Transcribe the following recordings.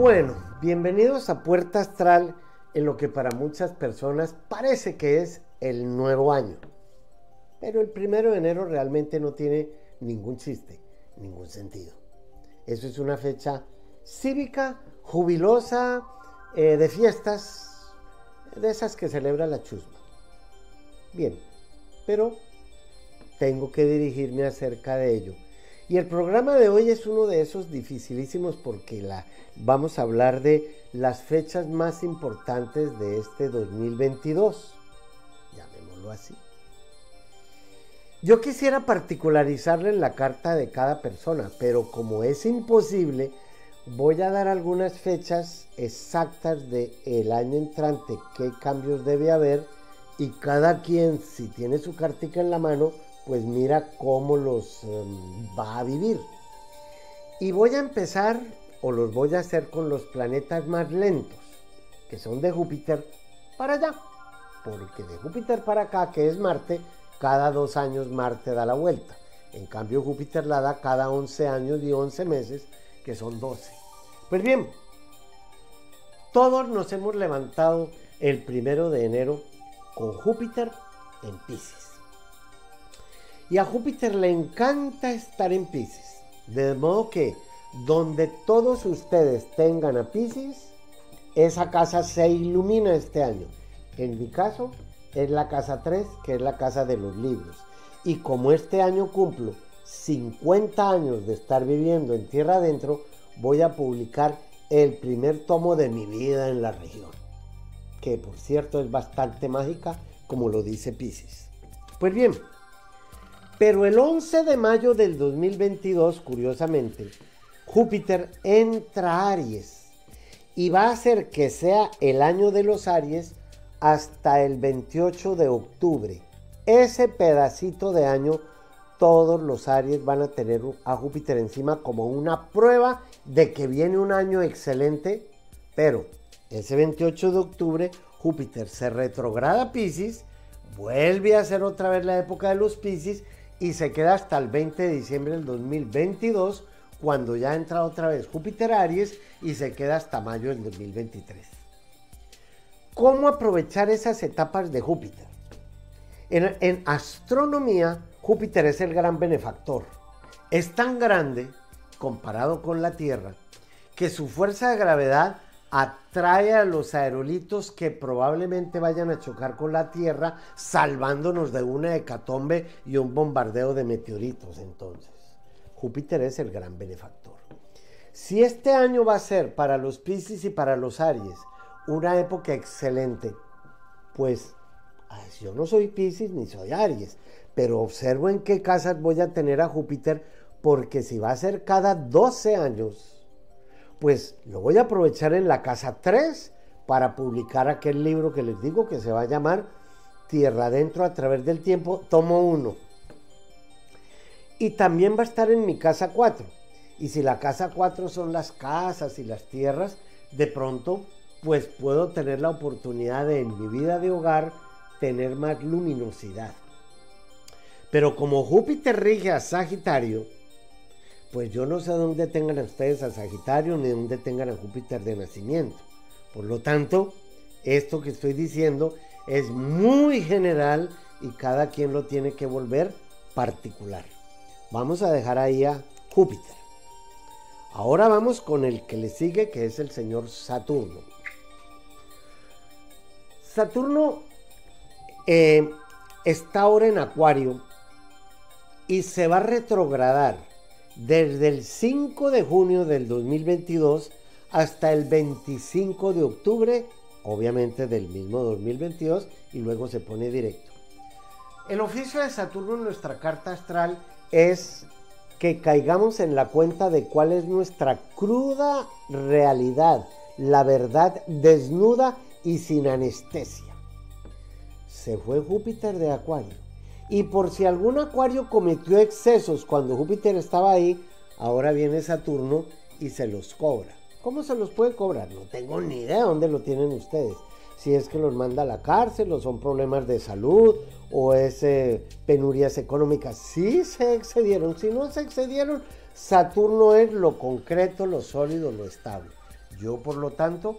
Bueno, bienvenidos a Puerta Astral en lo que para muchas personas parece que es el nuevo año. Pero el primero de enero realmente no tiene ningún chiste, ningún sentido. Eso es una fecha cívica, jubilosa, eh, de fiestas, de esas que celebra la chusma. Bien, pero tengo que dirigirme acerca de ello. Y el programa de hoy es uno de esos dificilísimos porque la, vamos a hablar de las fechas más importantes de este 2022. Llamémoslo así. Yo quisiera particularizarle la carta de cada persona, pero como es imposible, voy a dar algunas fechas exactas del el año entrante, qué cambios debe haber, y cada quien, si tiene su cartica en la mano, pues mira cómo los em, va a vivir. Y voy a empezar, o los voy a hacer con los planetas más lentos, que son de Júpiter para allá. Porque de Júpiter para acá, que es Marte, cada dos años Marte da la vuelta. En cambio Júpiter la da cada 11 años y 11 meses, que son 12. Pues bien, todos nos hemos levantado el primero de enero con Júpiter en Pisces. Y a Júpiter le encanta estar en Pisces. De modo que donde todos ustedes tengan a Pisces, esa casa se ilumina este año. En mi caso, es la casa 3, que es la casa de los libros. Y como este año cumplo 50 años de estar viviendo en tierra adentro, voy a publicar el primer tomo de mi vida en la región. Que por cierto es bastante mágica, como lo dice Pisces. Pues bien, pero el 11 de mayo del 2022, curiosamente, Júpiter entra a Aries y va a hacer que sea el año de los Aries hasta el 28 de octubre. Ese pedacito de año, todos los Aries van a tener a Júpiter encima como una prueba de que viene un año excelente, pero ese 28 de octubre Júpiter se retrograda a Pisces, vuelve a ser otra vez la época de los Pisces y se queda hasta el 20 de diciembre del 2022 cuando ya entra otra vez Júpiter Aries y se queda hasta mayo del 2023 cómo aprovechar esas etapas de Júpiter. En, astronomía, Júpiter es el gran benefactor. Es tan grande, comparado con la Tierra, que su fuerza de gravedad atrae a los aerolitos que probablemente vayan a chocar con la Tierra, salvándonos de una hecatombe y un bombardeo de meteoritos entonces. Júpiter es el gran benefactor. Si este año va a ser para los Pisces y para los Aries una época excelente. Pues yo no soy Pisces ni soy Aries, pero observo en qué casas voy a tener a Júpiter, porque si va a ser cada 12 años, pues lo voy a aprovechar en la casa 3 para publicar aquel libro que les digo que se va a llamar Tierra Adentro a través del tiempo, tomo 1. Y también va a estar en mi casa 4. Y si la casa 4 son las casas y las tierras, de pronto pues puedo tener la oportunidad de en mi vida de hogar tener más luminosidad. Pero como Júpiter rige a Sagitario, pues yo no sé dónde tengan ustedes a Sagitario ni dónde tengan a Júpiter de nacimiento. Por lo tanto, esto que estoy diciendo es muy general y cada quien lo tiene que volver particular. Vamos a dejar ahí a Júpiter. Ahora vamos con el que le sigue, que es el señor Saturno. Saturno eh, está ahora en Acuario y se va a retrogradar desde el 5 de junio del 2022 hasta el 25 de octubre, obviamente del mismo 2022, y luego se pone directo. El oficio de Saturno en nuestra carta astral es que caigamos en la cuenta de cuál es nuestra cruda realidad, la verdad desnuda y sin anestesia. Se fue Júpiter de Acuario. Y por si algún Acuario cometió excesos cuando Júpiter estaba ahí, ahora viene Saturno y se los cobra. ¿Cómo se los puede cobrar? No tengo ni idea dónde lo tienen ustedes. Si es que los manda a la cárcel o son problemas de salud o es eh, penurias económicas. Si se excedieron, si no se excedieron, Saturno es lo concreto, lo sólido, lo estable. Yo por lo tanto,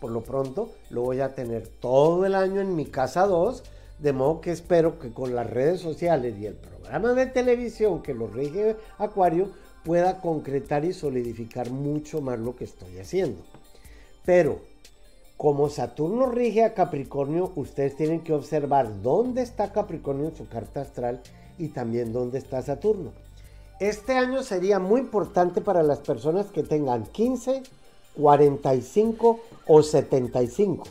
por lo pronto, lo voy a tener todo el año en mi casa 2, de modo que espero que con las redes sociales y el programa de televisión que lo rige Acuario pueda concretar y solidificar mucho más lo que estoy haciendo. Pero como Saturno rige a Capricornio, ustedes tienen que observar dónde está Capricornio en su carta astral y también dónde está Saturno. Este año sería muy importante para las personas que tengan 15, 45 o 75,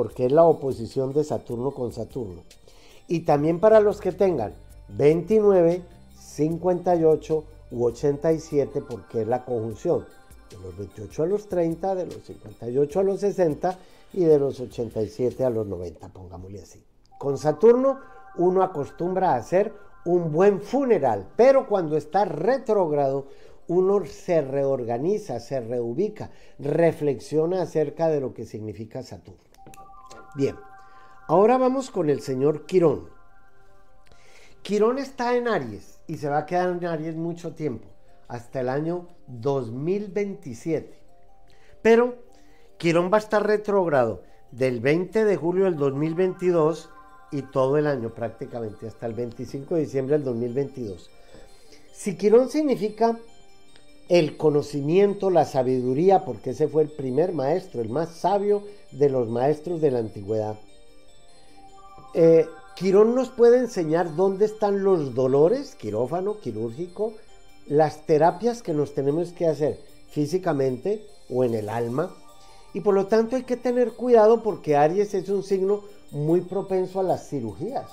porque es la oposición de Saturno con Saturno. Y también para los que tengan 29, 58 u 87, porque es la conjunción de los 28 a los 30, de los 58 a los 60 y de los 87 a los 90, pongámosle así. Con Saturno uno acostumbra a hacer un buen funeral, pero cuando está retrógrado uno se reorganiza, se reubica, reflexiona acerca de lo que significa Saturno. Bien, ahora vamos con el señor Quirón. Quirón está en Aries y se va a quedar en Aries mucho tiempo hasta el año 2027. Pero Quirón va a estar retrógrado del 20 de julio del 2022 y todo el año prácticamente, hasta el 25 de diciembre del 2022. Si Quirón significa el conocimiento, la sabiduría, porque ese fue el primer maestro, el más sabio de los maestros de la antigüedad. Eh, Quirón nos puede enseñar dónde están los dolores, quirófano, quirúrgico, las terapias que nos tenemos que hacer físicamente o en el alma. Y por lo tanto hay que tener cuidado porque Aries es un signo muy propenso a las cirugías.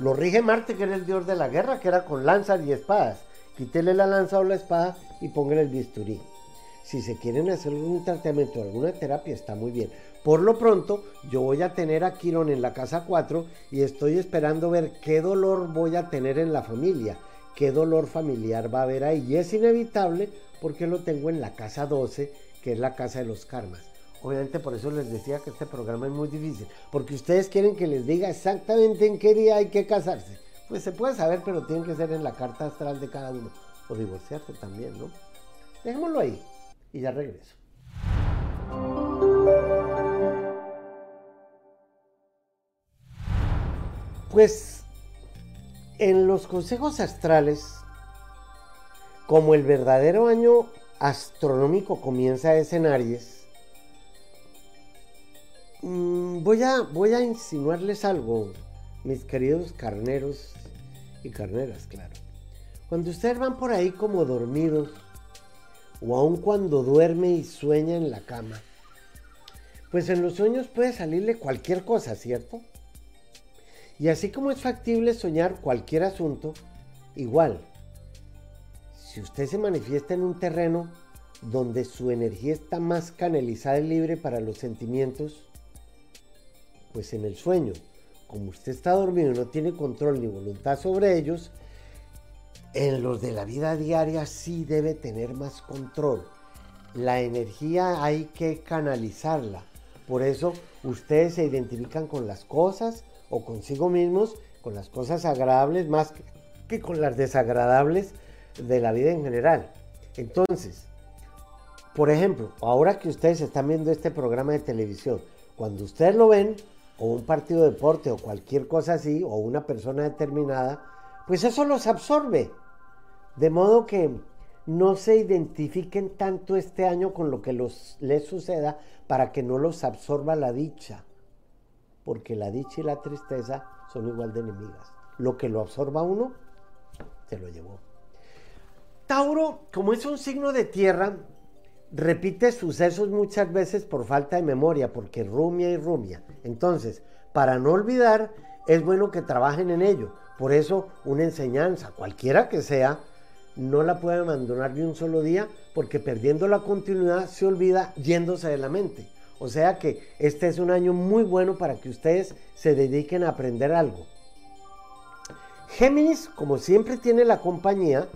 Lo rige Marte, que era el dios de la guerra, que era con lanzas y espadas. Quítele la lanza o la espada y póngale el bisturí. Si se quieren hacer un tratamiento o alguna terapia, está muy bien. Por lo pronto, yo voy a tener a Quirón en la casa 4 y estoy esperando ver qué dolor voy a tener en la familia qué dolor familiar va a haber ahí. Y es inevitable porque lo tengo en la casa 12, que es la casa de los karmas. Obviamente por eso les decía que este programa es muy difícil, porque ustedes quieren que les diga exactamente en qué día hay que casarse. Pues se puede saber, pero tiene que ser en la carta astral de cada uno. O divorciarse también, ¿no? Dejémoslo ahí y ya regreso. Pues en los consejos astrales, como el verdadero año astronómico comienza en Aries, mm, voy a, voy a insinuarles algo, mis queridos carneros y carneras, claro. Cuando ustedes van por ahí como dormidos, o aun cuando duerme y sueña en la cama, pues en los sueños puede salirle cualquier cosa, ¿cierto? Y así como es factible soñar cualquier asunto, igual, si usted se manifiesta en un terreno donde su energía está más canalizada y libre para los sentimientos, pues en el sueño, como usted está dormido y no tiene control ni voluntad sobre ellos, en los de la vida diaria sí debe tener más control. La energía hay que canalizarla. Por eso ustedes se identifican con las cosas, o consigo mismos con las cosas agradables más que, con las desagradables de la vida en general. Entonces, por ejemplo, ahora que ustedes están viendo este programa de televisión, cuando ustedes lo ven, o un partido de deporte, o cualquier cosa así, o una persona determinada, pues eso los absorbe. De modo que no se identifiquen tanto este año con lo que les suceda para que no los absorba la dicha porque la dicha y la tristeza son igual de enemigas. Lo que lo absorba uno, se lo llevó. Tauro, como es un signo de tierra, repite sucesos muchas veces por falta de memoria, porque rumia y rumia. Entonces, para no olvidar, es bueno que trabajen en ello. Por eso, una enseñanza, cualquiera que sea, no la pueden abandonar de un solo día, porque perdiendo la continuidad se olvida yéndose de la mente. O sea que este es un año muy bueno para que ustedes se dediquen a aprender algo. Géminis, como siempre tiene la compañía,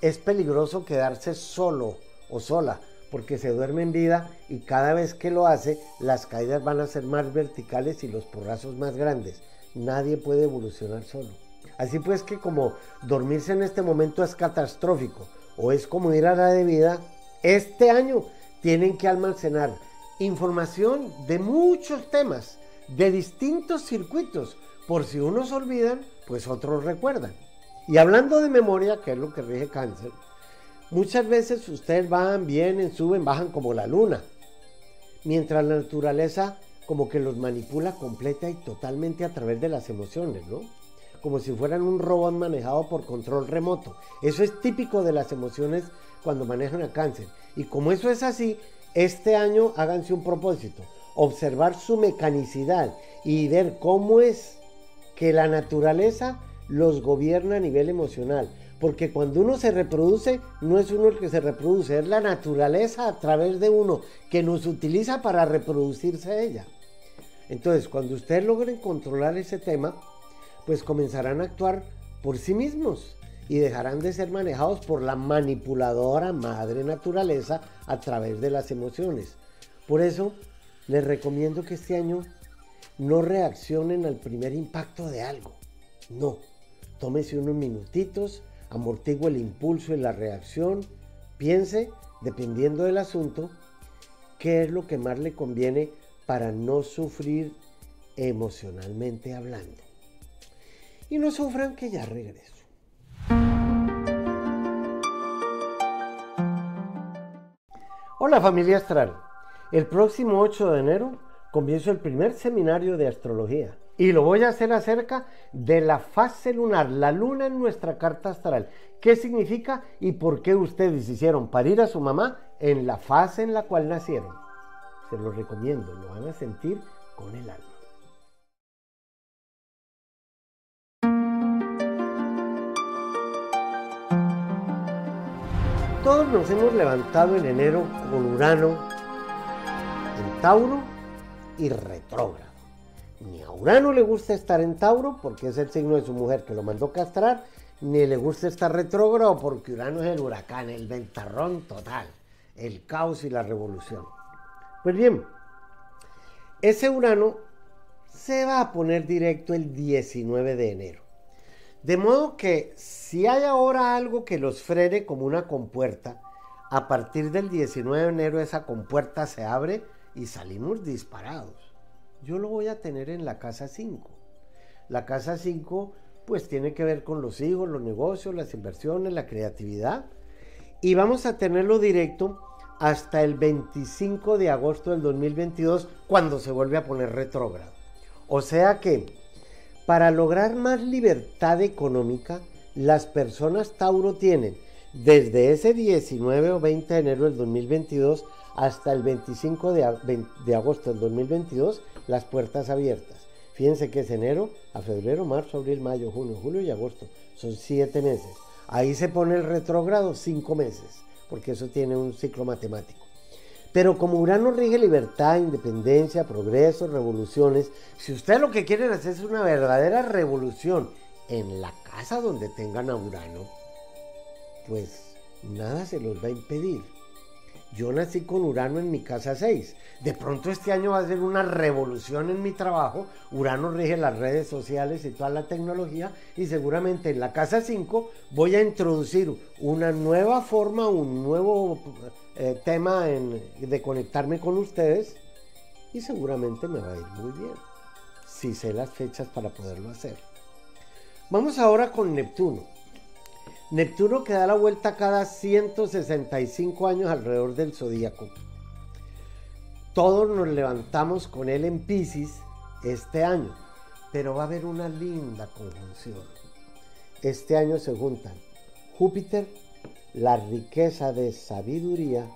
es peligroso quedarse solo o sola porque se duerme en vida y cada vez que lo hace las caídas van a ser más verticales y los porrazos más grandes. Nadie puede evolucionar solo. Así pues que como dormirse en este momento es catastrófico o es como ir a la de vida, este año tienen que almacenar información de muchos temas, de distintos circuitos. Por si unos olvidan, pues otros recuerdan. Y hablando de memoria, que es lo que rige cáncer, muchas veces ustedes van, vienen, suben, bajan como la luna. Mientras la naturaleza como que los manipula completa y totalmente a través de las emociones, ¿no? Como si fueran un robot manejado por control remoto. Eso es típico de las emociones cuando manejan a cáncer. Y como eso es así, este año háganse un propósito, observar su mecanicidad y ver cómo es que la naturaleza los gobierna a nivel emocional. Porque cuando uno se reproduce, no es uno el que se reproduce, es la naturaleza a través de uno que nos utiliza para reproducirse ella. Entonces, cuando ustedes logren controlar ese tema, pues comenzarán a actuar por sí mismos y dejarán de ser manejados por la manipuladora madre naturaleza a través de las emociones. Por eso, les recomiendo que este año no reaccionen al primer impacto de algo. No, tómese unos minutitos, amortigue el impulso y la reacción, piense, dependiendo del asunto, qué es lo que más le conviene para no sufrir emocionalmente hablando. Y no sufran que ya regreso. Hola familia astral. El próximo 8 de enero comienzo el primer seminario de astrología y lo voy a hacer acerca de la fase lunar, la luna en nuestra carta astral. ¿Qué significa y por qué ustedes hicieron parir a su mamá en la fase en la cual nacieron? Se lo recomiendo, lo van a sentir con el alma. Todos nos hemos levantado en enero con Urano en Tauro y retrógrado. Urano le gusta estar en Tauro porque es el signo de su mujer que lo mandó castrar, ni le gusta estar retrógrado porque Urano es el huracán, el ventarrón total, el caos y la revolución. Pues bien, ese Urano se va a poner directo el 19 de enero. De modo que si hay ahora algo que los frene como una compuerta, a partir del 19 de enero esa compuerta se abre y salimos disparados. Yo lo voy a tener en la casa 5. La casa 5 pues tiene que ver con los hijos, los negocios, las inversiones, la creatividad. Y vamos a tenerlo directo hasta el 25 de agosto del 2022 cuando se vuelve a poner retrógrado. O sea que para lograr más libertad económica, las personas Tauro tienen desde ese 19 o 20 de enero del 2022 hasta el 25 de, agosto del 2022 las puertas abiertas. Fíjense que es enero a febrero, marzo, abril, mayo, junio, julio y agosto. Son siete meses. Ahí se pone el retrógrado cinco meses, porque eso tiene un ciclo matemático. Pero como Urano rige libertad, independencia, progreso, revoluciones, si ustedes lo que quieren hacer es una verdadera revolución en la casa donde tengan a Urano, pues nada se los va a impedir. Yo nací con Urano en mi casa 6. De pronto este año va a ser una revolución en mi trabajo. Urano rige las redes sociales y toda la tecnología. Y seguramente en la casa 5 voy a introducir una nueva forma, un nuevo eh, tema de conectarme con ustedes. Y seguramente me va a ir muy bien. Si sé las fechas para poderlo hacer. Vamos ahora con Neptuno. Neptuno que da la vuelta cada 165 años alrededor del zodíaco. Todos nos levantamos con él en Pisces este año, pero va a haber una linda conjunción. Este año se juntan Júpiter, la riqueza de sabiduría,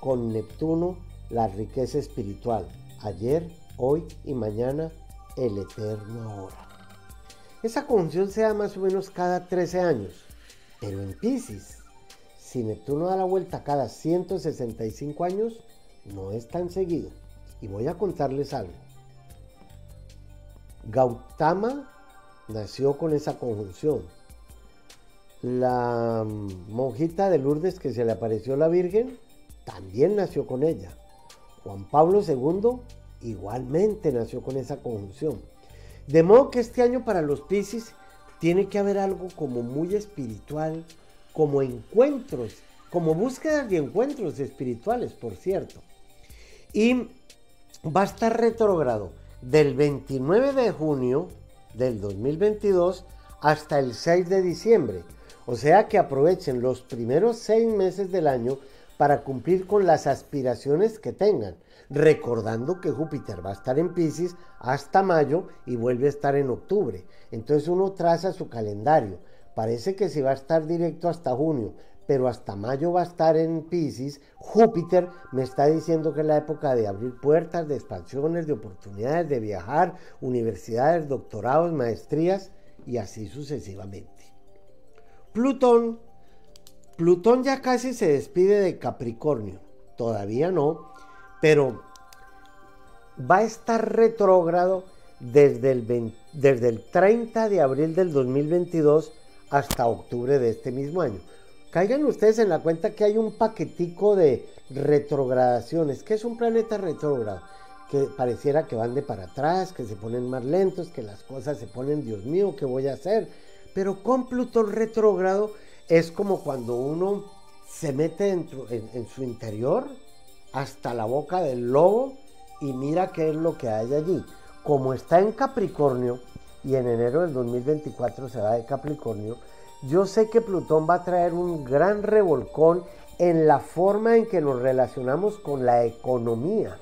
con Neptuno, la riqueza espiritual. Ayer, hoy y mañana, el eterno ahora. Esa conjunción se da más o menos cada 13 años pero en Pisces, si Neptuno da la vuelta cada 165 años, no es tan seguido. Y voy a contarles algo. Gautama nació con esa conjunción. La monjita de Lourdes que se le apareció la Virgen también nació con ella. Juan Pablo II igualmente nació con esa conjunción. De modo que este año para los Pisces tiene que haber algo como muy espiritual, como encuentros como búsquedas y encuentros espirituales, por cierto. Y va a estar retrógrado del 29 de junio del 2022 hasta el 6 de diciembre. O sea que aprovechen los primeros seis meses del año para cumplir con las aspiraciones que tengan, recordando que Júpiter va a estar en Pisces hasta mayo y vuelve a estar en octubre. Entonces uno traza su calendario. Parece que si va a estar directo hasta junio, pero hasta mayo va a estar en Pisces. Júpiter me está diciendo que es la época de abrir puertas, de expansiones, de oportunidades, de viajar, universidades, doctorados, maestrías y así sucesivamente. Plutón. Plutón ya casi se despide de Capricornio. Todavía no, pero va a estar retrógrado desde el, desde el 30 de abril del 2022 hasta octubre de este mismo año. Caigan ustedes en la cuenta que hay un paquetico de retrogradaciones. ¿Qué es un planeta retrógrado? Que pareciera que van de para atrás, que se ponen más lentos, que las cosas se ponen, Dios mío, ¿qué voy a hacer? Pero con Plutón retrógrado es como cuando uno se mete en su interior hasta la boca del lobo y mira qué es lo que hay allí. Como está en Capricornio y en enero del 2024 se va de Capricornio, yo sé que Plutón va a traer un gran revolcón en la forma en que nos relacionamos con la economía.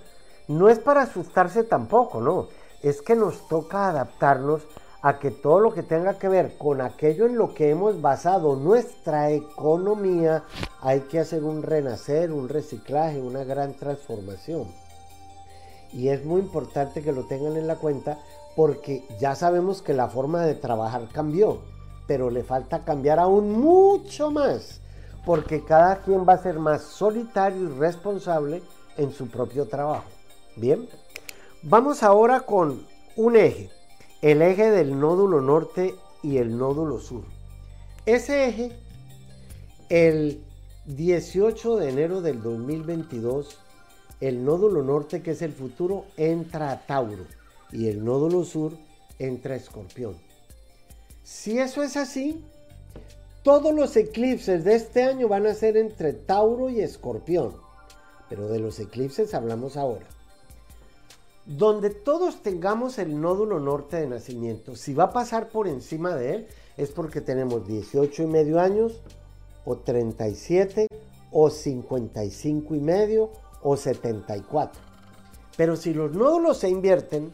No es para asustarse tampoco, no. Es que nos toca adaptarnos a que todo lo que tenga que ver con aquello en lo que hemos basado nuestra economía, hay que hacer un renacer, un reciclaje, una gran transformación. Y es muy importante que lo tengan en la cuenta porque ya sabemos que la forma de trabajar cambió pero le falta cambiar aún mucho más, porque cada quien va a ser más solitario y responsable en su propio trabajo. Bien, vamos ahora con un eje, el eje del nódulo norte y el nódulo sur. Ese eje, el 18 de enero del 2022, el nódulo norte, que es el futuro, entra a Tauro y el nódulo sur entra a Escorpión. Si eso es así, todos los eclipses de este año van a ser entre Tauro y Escorpión. Pero de los eclipses hablamos ahora. Donde todos tengamos el nódulo norte de nacimiento, si va a pasar por encima de él, es porque tenemos 18 y medio años, o 37, o 55 y medio, o 74. Pero si los nódulos se invierten,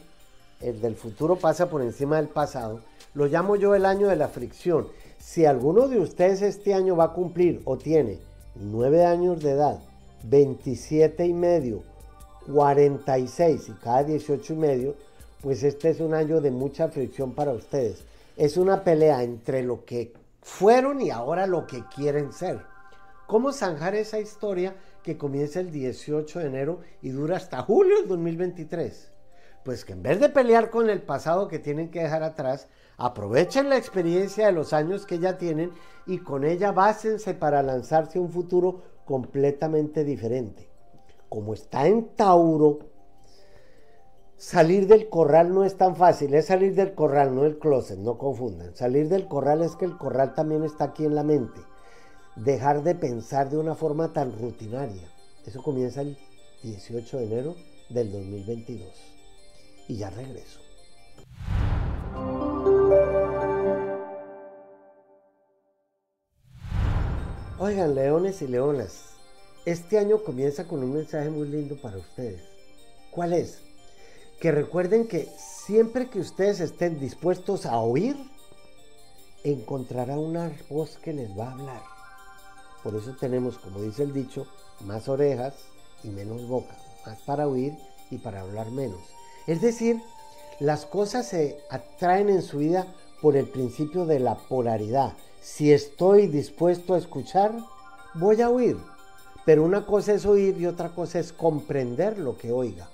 el del futuro pasa por encima del pasado, lo llamo yo el año de la fricción. Si alguno de ustedes este año va a cumplir o tiene 9 años de edad, 27 y medio, 46 y cada 18 y medio, pues este es un año de mucha fricción para ustedes. Es una pelea entre lo que fueron y ahora lo que quieren ser. ¿Cómo zanjar esa historia que comienza el 18 de enero y dura hasta julio del 2023? Pues que en vez de pelear con el pasado que tienen que dejar atrás, Aprovechen la experiencia de los años que ya tienen y con ella básense para lanzarse a un futuro completamente diferente. Como está en Tauro, salir del corral no es tan fácil, es salir del corral, no del closet, no confundan. Salir del corral es que el corral también está aquí en la mente. Dejar de pensar de una forma tan rutinaria. Eso comienza el 18 de enero del 2022. Y ya regreso. Oigan, leones y leonas, este año comienza con un mensaje muy lindo para ustedes. ¿Cuál es? Que recuerden que siempre que ustedes estén dispuestos a oír, encontrará una voz que les va a hablar. Por eso tenemos, como dice el dicho, más orejas y menos boca, más para oír y para hablar menos. Es decir, las cosas se atraen en su vida por el principio de la polaridad. Si estoy dispuesto a escuchar, voy a oír. Pero una cosa es oír y otra cosa es comprender lo que oiga.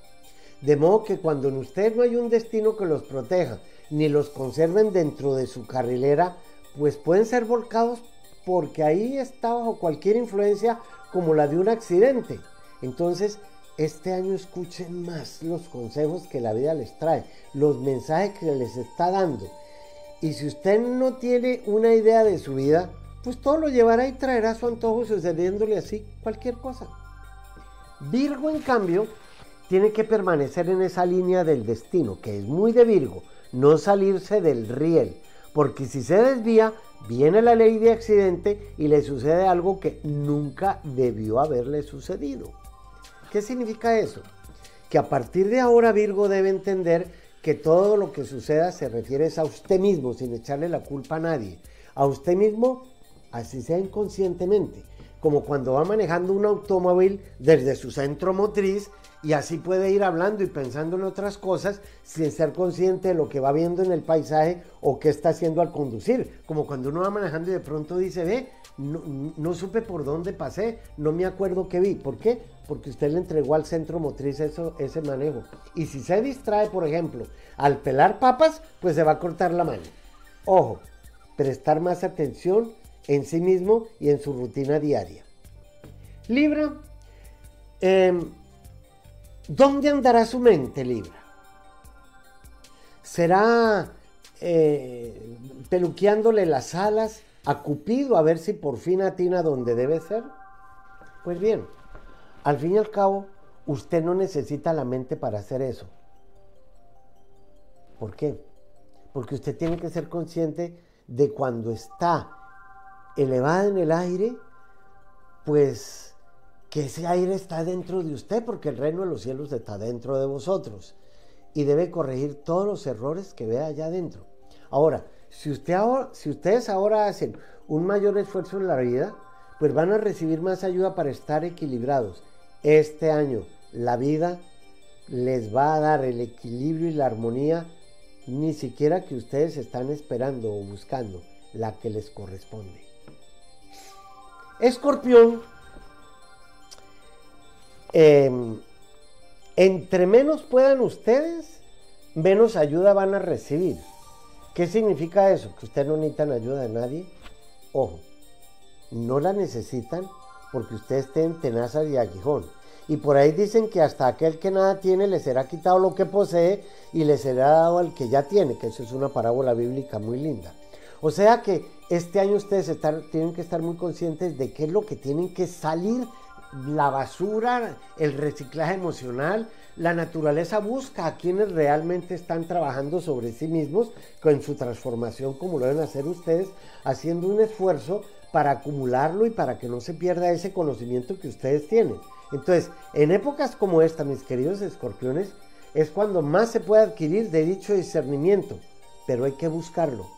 De modo que cuando en usted no hay un destino que los proteja, ni los conserven dentro de su carrilera, pues pueden ser volcados porque ahí está bajo cualquier influencia como la de un accidente. Entonces, este año escuchen más los consejos que la vida les trae, los mensajes que les está dando y si usted no tiene una idea de su vida, pues todo lo llevará y traerá su antojo sucediéndole así cualquier cosa. Virgo, en cambio, tiene que permanecer en esa línea del destino, que es muy de Virgo, no salirse del riel, porque si se desvía, viene la ley de accidente y le sucede algo que nunca debió haberle sucedido. ¿Qué significa eso? Que a partir de ahora Virgo debe entender que todo lo que suceda se refiere a usted mismo, sin echarle la culpa a nadie. A usted mismo, así sea inconscientemente como cuando va manejando un automóvil desde su centro motriz y así puede ir hablando y pensando en otras cosas sin ser consciente de lo que va viendo en el paisaje o qué está haciendo al conducir. Como cuando uno va manejando y de pronto dice, ve, no, supe por dónde pasé, no me acuerdo qué vi. ¿Por qué? Porque usted le entregó al centro motriz eso, ese manejo. Y si se distrae, por ejemplo, al pelar papas, pues se va a cortar la mano. Ojo, prestar más atención en sí mismo y en su rutina diaria. Libra, em, ¿dónde andará su mente, Libra? ¿Será eh, peluqueándole las alas a Cupido a ver si por fin atina donde debe ser? Pues bien, al fin y al cabo, usted no necesita la mente para hacer eso. ¿Por qué? Porque usted tiene que ser consciente de cuando está elevada en el aire, pues que ese aire está dentro de usted, porque el reino de los cielos está dentro de vosotros. Y debe corregir todos los errores que vea allá adentro. Ahora, si, usted si ustedes ahora hacen un mayor esfuerzo en la vida, pues van a recibir más ayuda para estar equilibrados. Este año la vida les va a dar el equilibrio y la armonía ni siquiera que ustedes están esperando o buscando, la que les corresponde. Escorpión, em, entre menos puedan ustedes, menos ayuda van a recibir. ¿Qué significa eso? Que ustedes no necesitan ayuda de nadie. Ojo, no la necesitan porque ustedes tienen tenaza y aguijón. Y por ahí dicen que hasta aquel que nada tiene le será quitado lo que posee y le será dado al que ya tiene, que eso es una parábola bíblica muy linda. O sea que este año ustedes tienen que estar muy conscientes de qué es lo que tienen que salir, la basura, el reciclaje emocional. La naturaleza busca a quienes realmente están trabajando sobre sí mismos con su transformación como lo deben hacer ustedes, haciendo un esfuerzo para acumularlo y para que no se pierda ese conocimiento que ustedes tienen. Entonces, en épocas como esta, mis queridos escorpiones, es cuando más se puede adquirir de dicho discernimiento, pero hay que buscarlo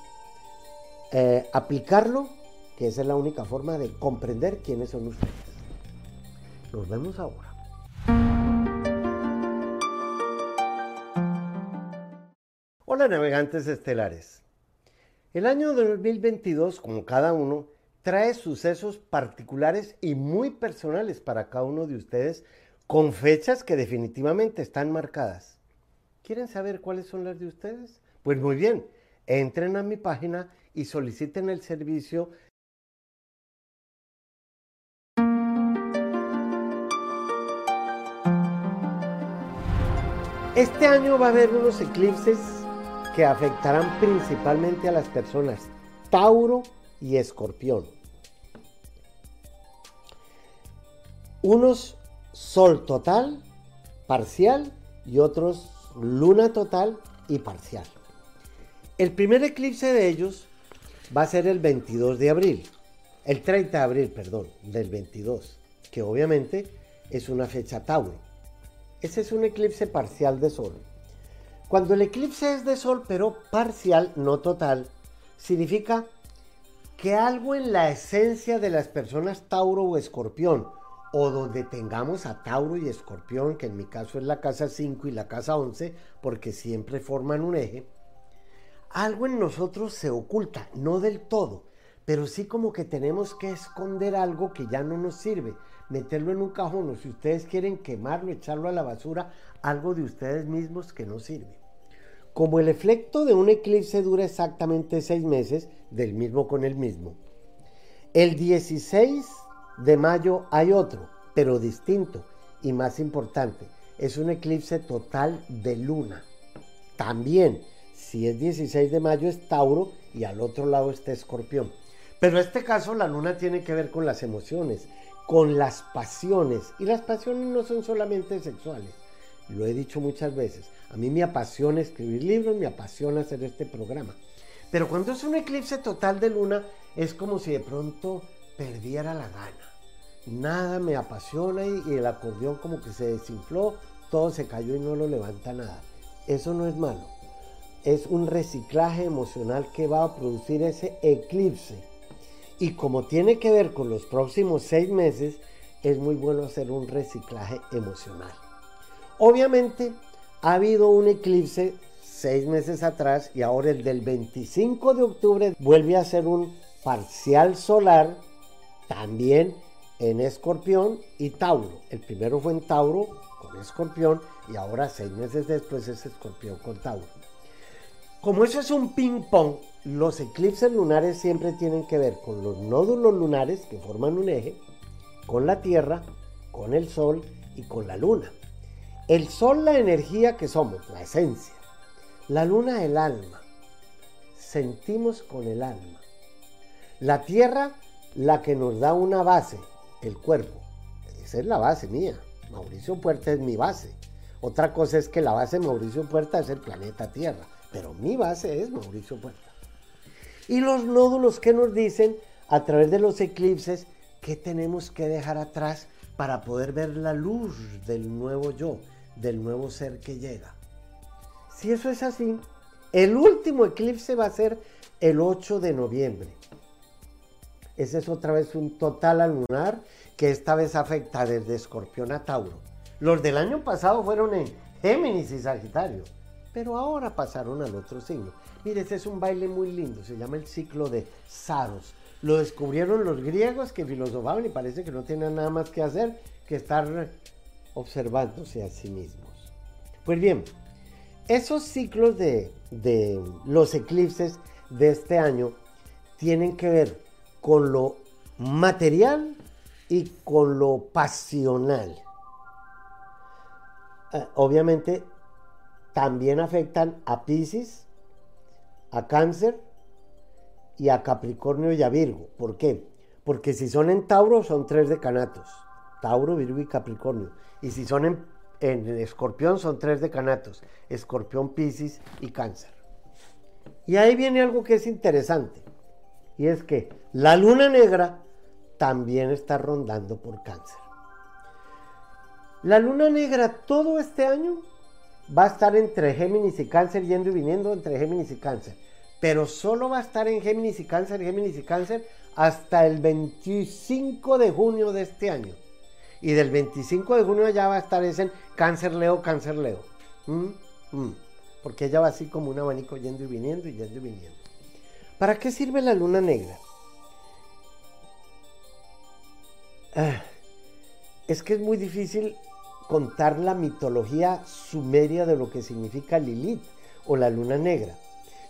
eh, aplicarlo, que esa es la única forma de comprender quiénes son ustedes. Nos vemos ahora. Hola navegantes estelares. El año 2022, como cada uno, trae sucesos particulares y muy personales para cada uno de ustedes, con fechas que definitivamente están marcadas. ¿Quieren saber cuáles son las de ustedes? Pues muy bien, entren a mi página y soliciten el servicio Este año va a haber unos eclipses que afectarán principalmente a las personas Tauro y Escorpión. Unos Sol total, parcial, y otros Luna total y parcial. El primer eclipse de ellos va a ser el 22 de abril, el 30 de abril, perdón, del 22, que obviamente es una fecha Tauro. Ese es un eclipse parcial de Sol. Cuando el eclipse es de Sol, pero parcial, no total, significa que algo en la esencia de las personas Tauro o Escorpión, o donde tengamos a Tauro y Escorpión, que en mi caso es la casa 5 y la casa 11, porque siempre forman un eje, algo en nosotros se oculta, no del todo, pero sí como que tenemos que esconder algo que ya no nos sirve, meterlo en un cajón o si ustedes quieren quemarlo, echarlo a la basura, algo de ustedes mismos que no sirve. Como el efecto de un eclipse dura exactamente seis meses, del mismo con el mismo, el 16 de mayo hay otro, pero distinto y más importante, es un eclipse total de luna. También si es 16 de mayo es Tauro y al otro lado está Escorpión. Pero en este caso la luna tiene que ver con las emociones, con las pasiones. Y las pasiones no son solamente sexuales. Lo he dicho muchas veces. A mí me apasiona escribir libros, me apasiona hacer este programa. Pero cuando es un eclipse total de luna, es como si de pronto perdiera la gana. Nada me apasiona y, el acordeón como que se desinfló, todo se cayó y no lo levanta nada. Eso no es malo. Es un reciclaje emocional que va a producir ese eclipse. Y como tiene que ver con los próximos seis meses, es muy bueno hacer un reciclaje emocional. Obviamente, ha habido un eclipse seis meses atrás y ahora el del 25 de octubre vuelve a ser un parcial solar también en Escorpión y Tauro. El primero fue en Tauro con Escorpión y ahora seis meses después es Escorpión con Tauro. Como eso es un ping-pong, los eclipses lunares siempre tienen que ver con los nódulos lunares que forman un eje, con la Tierra, con el Sol y con la Luna. El Sol la energía que somos, la esencia. La Luna el alma. Sentimos con el alma. La Tierra la que nos da una base, el cuerpo. Esa es la base mía. Mauricio Puerta es mi base. Otra cosa es que la base de Mauricio Puerta es el planeta Tierra, pero mi base es Mauricio Puerta. Y los nódulos que nos dicen a través de los eclipses qué tenemos que dejar atrás para poder ver la luz del nuevo yo, del nuevo ser que llega. Si eso es así, el último eclipse va a ser el 8 de noviembre. Ese es otra vez un total lunar que esta vez afecta desde Escorpión a Tauro. Los del año pasado fueron en Géminis y Sagitario, pero ahora pasaron al otro signo. Mire, ese es un baile muy lindo, se llama el ciclo de Saros. Lo descubrieron los griegos que filosofaban y parece que no tienen nada más que hacer que estar observándose a sí mismos. Pues bien, esos ciclos de, los eclipses de este año tienen que ver con lo material y con lo pasional. Eh, obviamente también afectan a Pisces, a Cáncer y a Capricornio y a Virgo. ¿Por qué? Porque si son en Tauro son tres decanatos. Tauro, Virgo y Capricornio. Y si son en, en Escorpión son tres decanatos. Escorpión, Pisces y Cáncer. Y ahí viene algo que es interesante. Y es que la luna negra también está rondando por cáncer. La luna negra todo este año va a estar entre Géminis y cáncer, yendo y viniendo entre Géminis y cáncer. Pero solo va a estar en Géminis y cáncer, Géminis y cáncer hasta el 25 de junio de este año. Y del 25 de junio ya va a estar ese cáncer leo, cáncer leo. ¿Mm? ¿Mm? Porque ella va así como un abanico yendo y viniendo y yendo y viniendo. ¿Para qué sirve la luna negra? Ah, es que es muy difícil contar la mitología sumeria de lo que significa Lilith o la luna negra.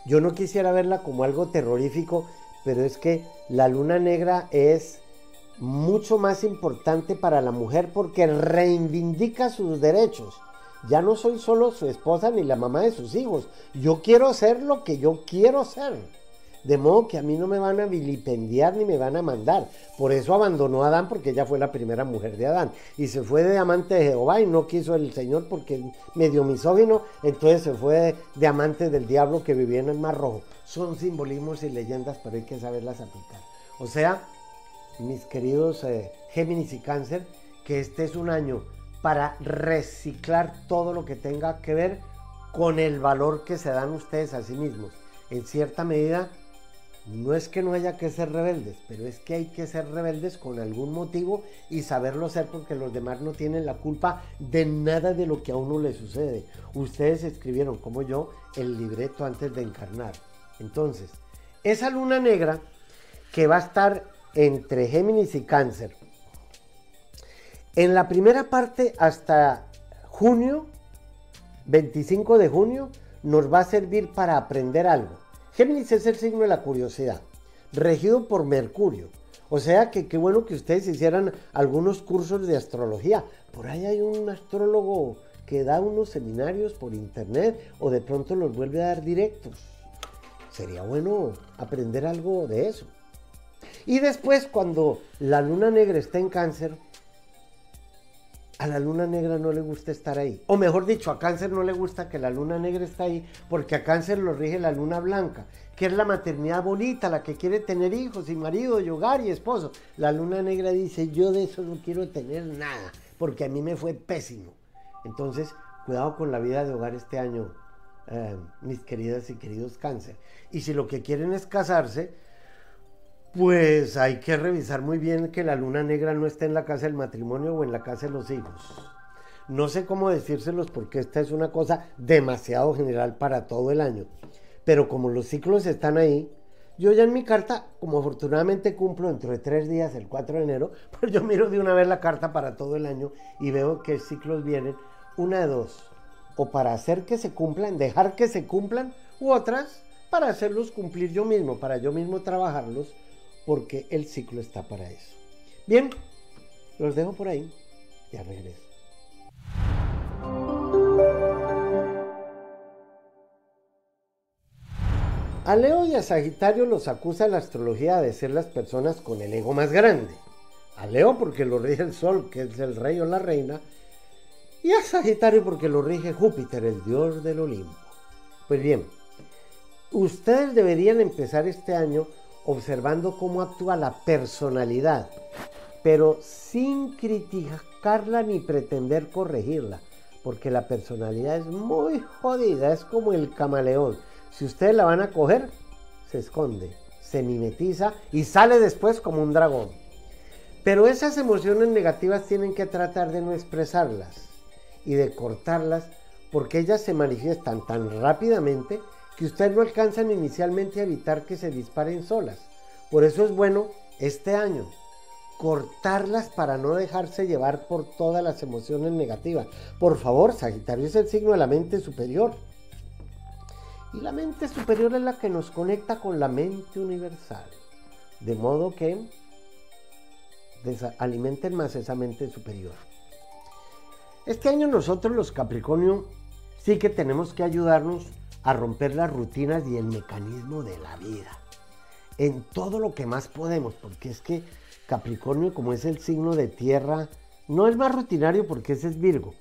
Yo no quisiera verla como algo terrorífico, pero es que la luna negra es mucho más importante para la mujer porque reivindica sus derechos. Ya no soy solo su esposa ni la mamá de sus hijos. Yo quiero ser lo que yo quiero ser. De modo que a mí no me van a vilipendiar ni me van a mandar. Por eso abandonó a Adán, porque ella fue la primera mujer de Adán. Y se fue de amante de Jehová y no quiso el Señor porque medio misógino. Entonces se fue de amante del diablo que vivía en el Mar Rojo. Son simbolismos y leyendas, pero hay que saberlas aplicar. O sea, mis queridos eh, Géminis y Cáncer, que este es un año para reciclar todo lo que tenga que ver con el valor que se dan ustedes a sí mismos. En cierta medida, no es que no haya que ser rebeldes, pero es que hay que ser rebeldes con algún motivo y saberlo ser porque los demás no tienen la culpa de nada de lo que a uno le sucede. Ustedes escribieron, como yo, el libreto antes de encarnar. Entonces, esa luna negra que va a estar entre Géminis y Cáncer, en la primera parte hasta junio, 25 de junio, nos va a servir para aprender algo Géminis es el signo de la curiosidad, regido por Mercurio. O sea que qué bueno que ustedes hicieran algunos cursos de astrología. Por ahí hay un astrólogo que da unos seminarios por internet o de pronto los vuelve a dar directos. Sería bueno aprender algo de eso. Y después, cuando la luna negra está en cáncer, a la luna negra no le gusta estar ahí. O mejor dicho, a cáncer no le gusta que la luna negra esté ahí, porque a cáncer lo rige la luna blanca, que es la maternidad bonita, la que quiere tener hijos y marido y hogar y esposo. La luna negra dice, yo de eso no quiero tener nada, porque a mí me fue pésimo. Entonces, cuidado con la vida de hogar este año, eh, mis queridas y queridos cáncer. Y si lo que quieren es casarse, pues hay que revisar muy bien que la luna negra no esté en la casa del matrimonio o en la casa de los hijos. No sé cómo decírselos porque esta es una cosa demasiado general para todo el año. Pero como los ciclos están ahí, yo ya en mi carta, como afortunadamente cumplo dentro de tres días, el 4 de enero, pues yo miro de una vez la carta para todo el año y veo qué ciclos vienen. Una de dos. O para hacer que se cumplan, dejar que se cumplan, u otras para hacerlos cumplir yo mismo, para yo mismo trabajarlos porque el ciclo está para eso. Bien, los dejo por ahí. Ya regreso. A Leo y a Sagitario los acusa la astrología de ser las personas con el ego más grande. A Leo porque lo rige el Sol, que es el rey o la reina, y a Sagitario porque lo rige Júpiter, el dios del Olimpo. Pues bien, ustedes deberían empezar este año observando cómo actúa la personalidad, pero sin criticarla ni pretender corregirla, porque la personalidad es muy jodida, es como el camaleón. Si ustedes la van a coger, se esconde, se mimetiza y sale después como un dragón. Pero esas emociones negativas tienen que tratar de no expresarlas y de cortarlas porque ellas se manifiestan tan rápidamente que ustedes no alcanzan inicialmente a evitar que se disparen solas. Por eso es bueno este año cortarlas para no dejarse llevar por todas las emociones negativas. Por favor, Sagitario es el signo de la mente superior. Y la mente superior es la que nos conecta con la mente universal. De modo que alimenten más esa mente superior. Este año nosotros los Capricornio sí que tenemos que ayudarnos a romper las rutinas y el mecanismo de la vida. En todo lo que más podemos, porque es que Capricornio, como es el signo de tierra, no es más rutinario porque ese es Virgo,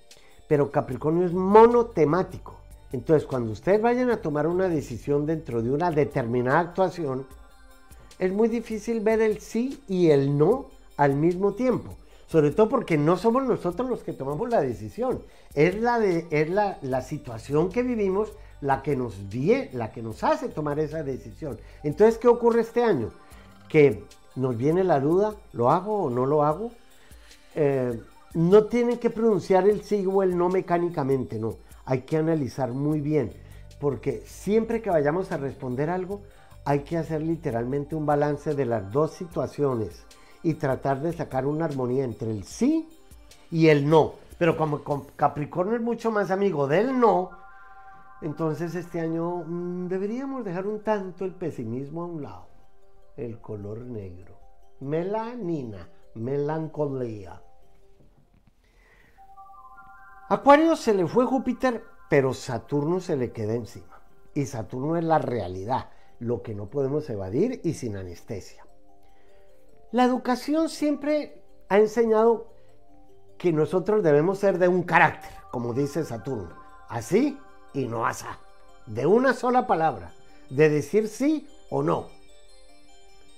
pero Capricornio es monotemático. Entonces, cuando ustedes vayan a tomar una decisión dentro de una determinada actuación, es muy difícil ver el sí y el no al mismo tiempo. Sobre todo porque no somos nosotros los que tomamos la decisión. Es la, de, es la, la situación que vivimos la que nos die, la que nos hace tomar esa decisión. Entonces, ¿qué ocurre este año? Que nos viene la duda, ¿lo hago o no lo hago? Eh, no tienen que pronunciar el sí o el no mecánicamente, no. Hay que analizar muy bien, porque siempre que vayamos a responder algo, hay que hacer literalmente un balance de las dos situaciones y tratar de sacar una armonía entre el sí y el no. Pero como Capricornio es mucho más amigo del no, entonces este año mm, deberíamos dejar un tanto el pesimismo a un lado. El color negro. Melanina, melancolía. Acuario se le fue Júpiter, pero Saturno se le queda encima. Y Saturno es la realidad, lo que no podemos evadir y sin anestesia. La educación siempre ha enseñado que nosotros debemos ser de un carácter, como dice Saturno. Así y no asa. De una sola palabra, de decir sí o no.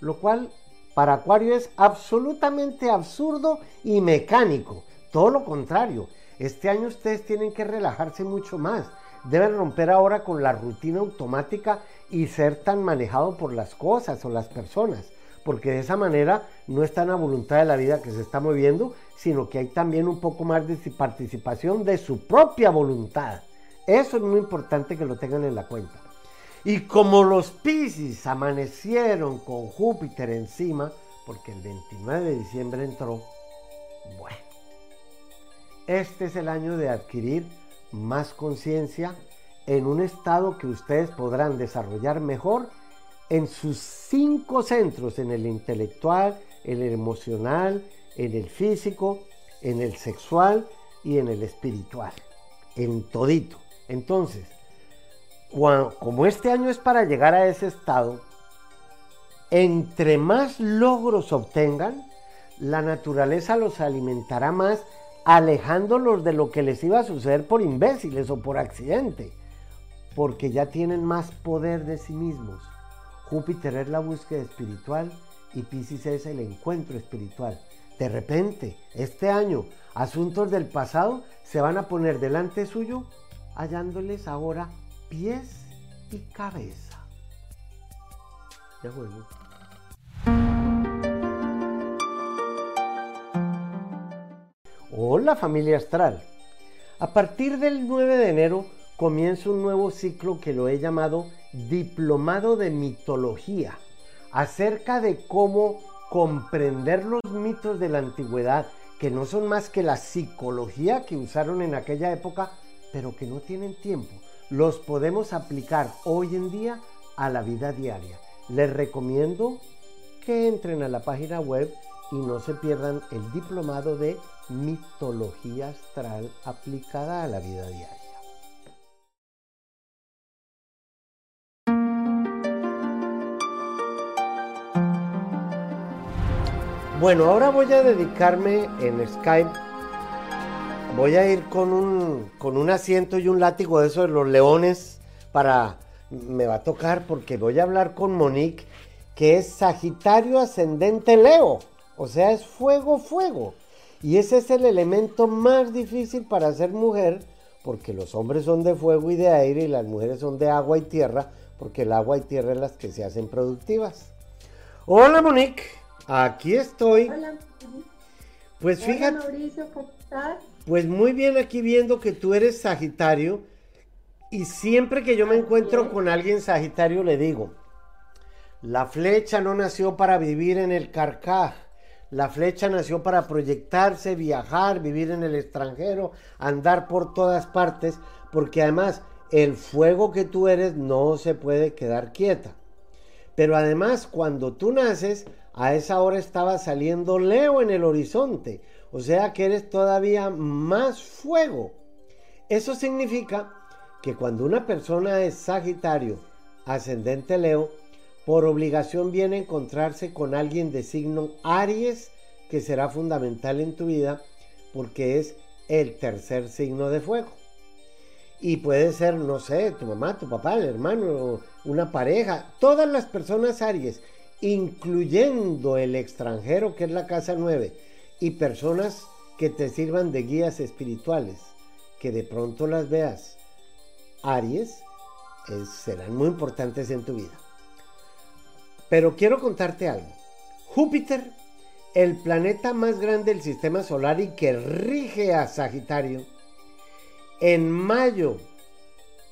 Lo cual para Acuario es absolutamente absurdo y mecánico. Todo lo contrario. Este año ustedes tienen que relajarse mucho más. Deben romper ahora con la rutina automática y ser tan manejado por las cosas o las personas. Porque de esa manera no están a voluntad de la vida que se está moviendo, sino que hay también un poco más de participación de su propia voluntad. Eso es muy importante que lo tengan en la cuenta. Y como los Pisces amanecieron con Júpiter encima, porque el 29 de diciembre entró, bueno, este es el año de adquirir más conciencia en un estado que ustedes podrán desarrollar mejor en sus cinco centros, en el intelectual, en el emocional, en el físico, en el sexual y en el espiritual, en todito. Entonces, como este año es para llegar a ese estado, entre más logros obtengan, la naturaleza los alimentará más, alejándolos de lo que les iba a suceder por imbéciles o por accidente, porque ya tienen más poder de sí mismos. Júpiter es la búsqueda espiritual y Pisces es el encuentro espiritual. De repente, este año, asuntos del pasado se van a poner delante suyo, hallándoles ahora pies y cabeza. Ya vuelvo. Hola familia astral. A partir del 9 de enero comienza un nuevo ciclo que lo he llamado Diplomado de Mitología, acerca de cómo comprender los mitos de la antigüedad, que no son más que la psicología que usaron en aquella época, pero que no tienen tiempo. Los podemos aplicar hoy en día a la vida diaria. Les recomiendo que entren a la página web y no se pierdan el diplomado de mitología astral aplicada a la vida diaria. Bueno, ahora voy a dedicarme en Skype. Voy a ir con un, con un asiento y un látigo de esos de los leones para... Me va a tocar porque voy a hablar con Monique, que es Sagitario ascendente Leo. O sea, es fuego, fuego. Y ese es el elemento más difícil para ser mujer, porque los hombres son de fuego y de aire y las mujeres son de agua y tierra, porque el agua y tierra es las que se hacen productivas. Hola Monique. Aquí estoy. Hola. Pues fíjate. Mauricio, ¿cómo estás? Pues muy bien aquí viendo que tú eres Sagitario y siempre que yo me encuentro con alguien Sagitario le digo, la flecha no nació para vivir en el carcaj, la flecha nació para proyectarse, viajar, vivir en el extranjero, andar por todas partes, porque además el fuego que tú eres no se puede quedar quieta. Pero además cuando tú naces, a esa hora estaba saliendo Leo en el horizonte, o sea que eres todavía más fuego. Eso significa que cuando una persona es Sagitario, ascendente Leo, por obligación viene a encontrarse con alguien de signo Aries, que será fundamental en tu vida porque es el tercer signo de fuego. Y puede ser, no sé, tu mamá, tu papá, el hermano, una pareja, todas las personas Aries incluyendo el extranjero que es la casa 9 y personas que te sirvan de guías espirituales, que de pronto las veas, Aries, serán muy importantes en tu vida. Pero quiero contarte algo. Júpiter, el planeta más grande del sistema solar y que rige a Sagitario, en mayo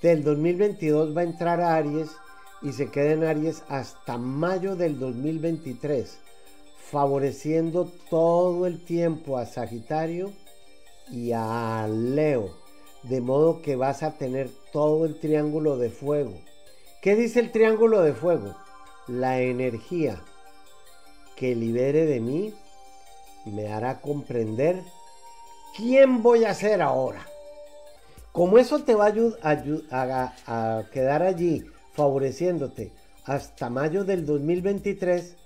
del 2022 va a entrar a Aries y se queda en Aries hasta mayo del 2023, favoreciendo todo el tiempo a Sagitario y a Leo, de modo que vas a tener todo el triángulo de fuego. ¿Qué dice el triángulo de fuego? La energía que libere de mí me hará comprender quién voy a ser ahora. Como eso te va a, a, a quedar allí favoreciéndote hasta mayo del 2023,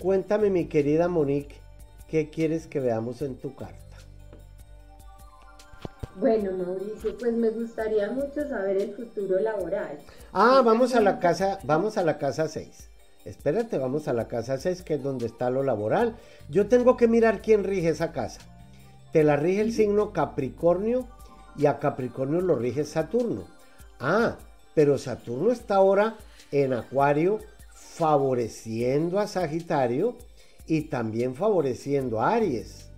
cuéntame mi querida Monique, ¿qué quieres que veamos en tu carta? Bueno, Mauricio, pues me gustaría mucho saber el futuro laboral. Ah, vamos a la casa, vamos a la casa 6. Espérate, vamos a la casa 6, que es donde está lo laboral. Yo tengo que mirar quién rige esa casa. Te la rige el signo Capricornio y a Capricornio lo rige Saturno. Ah, pero Saturno está ahora en Acuario favoreciendo a Sagitario y también favoreciendo a Aries,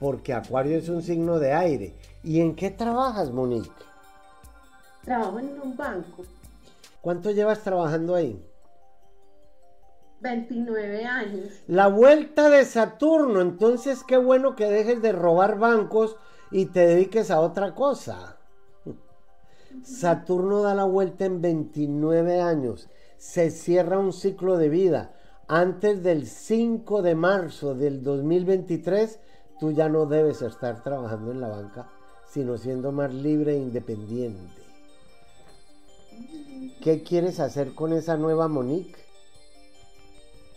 porque Acuario es un signo de aire. ¿Y en qué trabajas, Monique? Trabajo en un banco. ¿Cuánto llevas trabajando ahí? 29 años. La vuelta de Saturno, entonces qué bueno que dejes de robar bancos y te dediques a otra cosa. Saturno da la vuelta en 29 años. Se cierra un ciclo de vida. Antes del 5 de marzo del 2023, tú ya no debes estar trabajando en la banca, sino siendo más libre e independiente. ¿Qué quieres hacer con esa nueva Monique?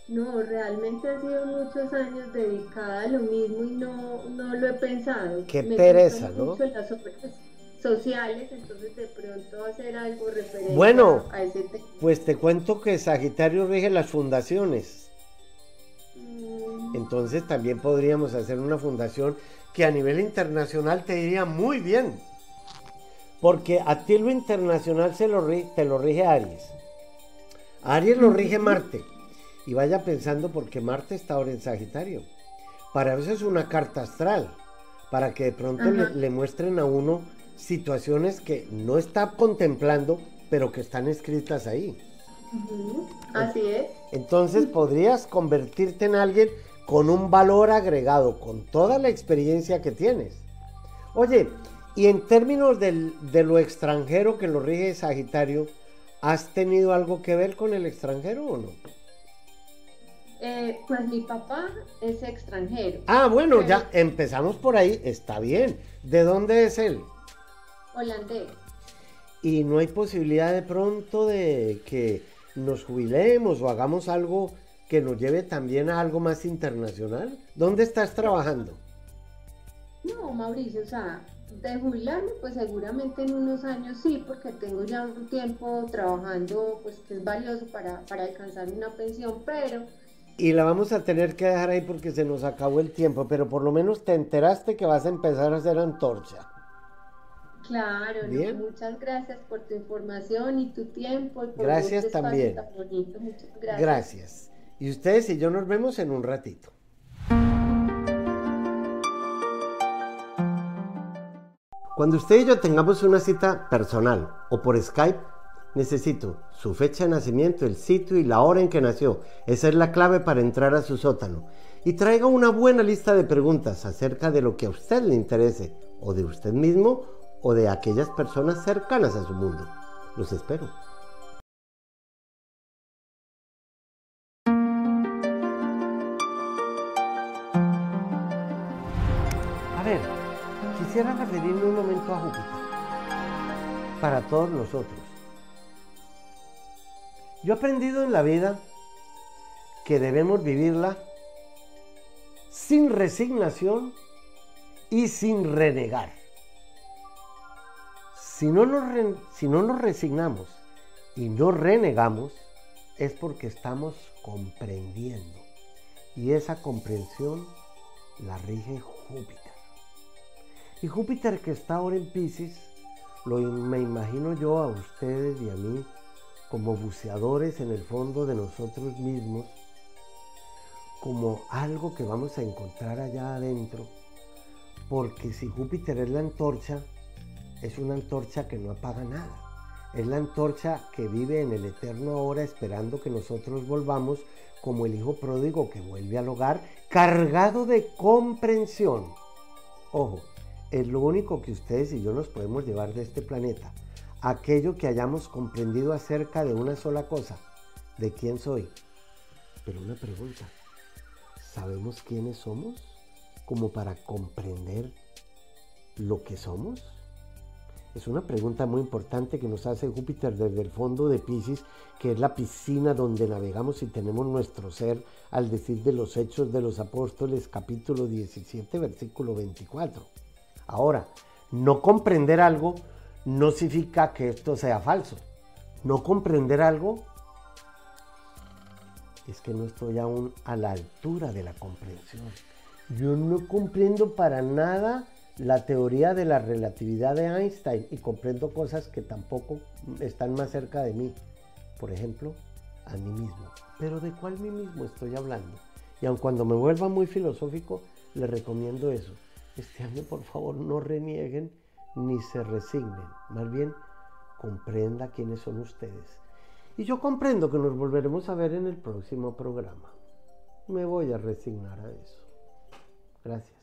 No, realmente ha sido muchos años dedicada a lo mismo y no, no lo he pensado. Qué pereza, ¿no? las sociales, entonces de pronto hacer algo referente bueno, a ese tema. Pues te cuento que Sagitario rige las fundaciones. Mm. Entonces también podríamos hacer una fundación que a nivel internacional te iría muy bien. Porque a ti lo internacional se lo, te lo rige Aries. Aries lo rige Marte. Y vaya pensando porque Marte está ahora en Sagitario. Para eso es una carta astral. Para que de pronto le, muestren a uno situaciones que no está contemplando, pero que están escritas ahí. Así es. Entonces podrías convertirte en alguien con un valor agregado, con toda la experiencia que tienes. Oye, y en términos de lo extranjero que lo rige Sagitario, ¿has tenido algo que ver con el extranjero o no? Eh, pues mi papá es extranjero. Ah, bueno, ya empezamos por ahí, está bien. ¿De dónde es él? Holandés. ¿Y no hay posibilidad de pronto de que nos jubilemos o hagamos algo que nos lleve también a algo más internacional? ¿Dónde estás trabajando? No, Mauricio, o sea, de jubilarme, pues seguramente en unos años sí, porque tengo ya un tiempo trabajando, pues que es valioso para, para alcanzar una pensión, pero y la vamos a tener que dejar ahí porque se nos acabó el tiempo, pero por lo menos te enteraste que vas a empezar a hacer antorcha. Claro, muchas gracias por tu información y tu tiempo. Y por gracias este también. Muchas gracias. Gracias. Y ustedes y yo nos vemos en un ratito. Cuando usted y yo tengamos una cita personal o por Skype, necesito su fecha de nacimiento, el sitio y la hora en que nació. Esa es la clave para entrar a su sótano. Y traiga una buena lista de preguntas acerca de lo que a usted le interese, o de usted mismo, o de aquellas personas cercanas a su mundo. Los espero. A ver, quisiera referirme un momento a Júpiter. Para todos nosotros yo he aprendido en la vida que debemos vivirla sin resignación y sin renegar. Si no, nos si no nos resignamos y no renegamos, es porque estamos comprendiendo. Y esa comprensión la rige Júpiter. Y Júpiter que está ahora en Pisces, lo me imagino yo a ustedes y a mí como buceadores en el fondo de nosotros mismos, como algo que vamos a encontrar allá adentro, porque si Júpiter es la antorcha, es una antorcha que no apaga nada. Es la antorcha que vive en el eterno ahora esperando que nosotros volvamos como el hijo pródigo que vuelve al hogar cargado de comprensión. Ojo, es lo único que ustedes y yo nos podemos llevar de este planeta aquello que hayamos comprendido acerca de una sola cosa, de quién soy. Pero una pregunta, ¿sabemos quiénes somos como para comprender lo que somos? Es una pregunta muy importante que nos hace Júpiter desde el fondo de Pisces, que es la piscina donde navegamos y tenemos nuestro ser, al decir de los Hechos de los Apóstoles, capítulo 17, versículo 24. Ahora, no comprender algo no significa que esto sea falso. No comprender algo es que no estoy aún a la altura de la comprensión. Yo no comprendo para nada la teoría de la relatividad de Einstein y comprendo cosas que tampoco están más cerca de mí. Por ejemplo, a mí mismo. Pero ¿de cuál mí mismo estoy hablando? Y aun cuando me vuelva muy filosófico, le recomiendo eso. Este año, por favor, no renieguen ni se resignen, más bien comprenda quiénes son ustedes. Y yo comprendo que nos volveremos a ver en el próximo programa. Me voy a resignar a eso. Gracias.